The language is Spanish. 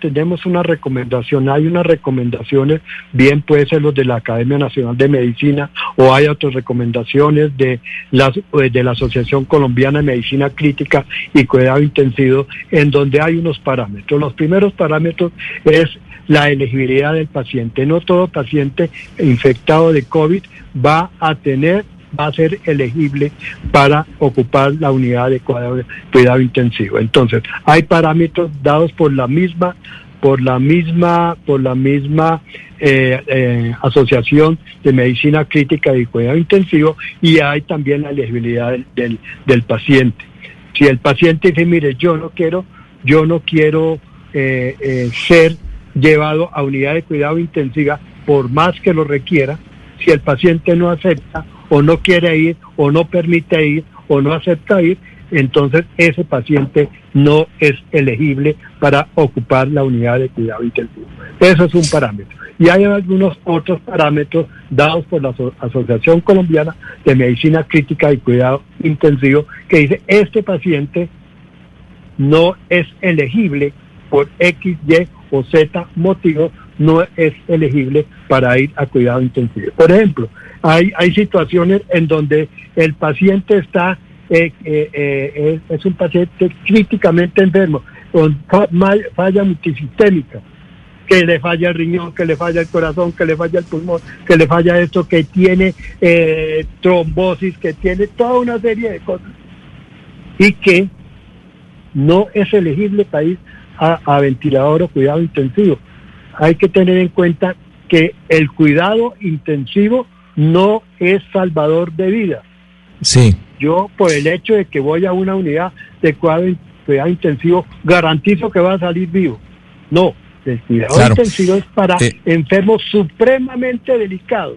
tenemos una recomendación, hay unas recomendaciones, bien puede ser los de la Academia Nacional de Medicina o hay otras recomendaciones de la, de la Asociación Colombiana de Medicina Crítica y Cuidado Intensivo, en donde hay unos parámetros. Los primeros parámetros es la elegibilidad del paciente. No todo paciente infectado de COVID va a tener va a ser elegible para ocupar la unidad de cuidado, intensivo. Entonces, hay parámetros dados por la misma por la misma por la misma eh, eh, asociación de medicina crítica y cuidado intensivo y hay también la elegibilidad del, paciente. Si el paciente dice, mire, yo no quiero, yo no quiero eh, ser llevado a unidad de cuidado intensiva por más que lo requiera, si el paciente no acepta o no quiere ir o no permite ir o no acepta ir, entonces ese paciente no es elegible para ocupar la unidad de cuidado intensivo. Eso es un parámetro. Y hay algunos otros parámetros dados por la Asociación Colombiana de Medicina Crítica y Cuidado Intensivo que dice este paciente no es elegible por X, Y o Z motivos no es elegible para ir a cuidado intensivo. Por ejemplo, hay, hay situaciones en donde el paciente está, eh, eh, eh, es, un paciente críticamente enfermo, con falla multisistémica, que le falla el riñón, que le falla el corazón, que le falla el pulmón, que le falla esto, que tiene trombosis, que tiene toda una serie de cosas, y que no es elegible para ir a ventilador o cuidado intensivo hay que tener en cuenta que el cuidado intensivo no es salvador de vida. Sí. Yo, por el hecho de que voy a una unidad de cuidado, intensivo, garantizo que va a salir vivo. No, el cuidado intensivo es para eh. enfermos supremamente delicados.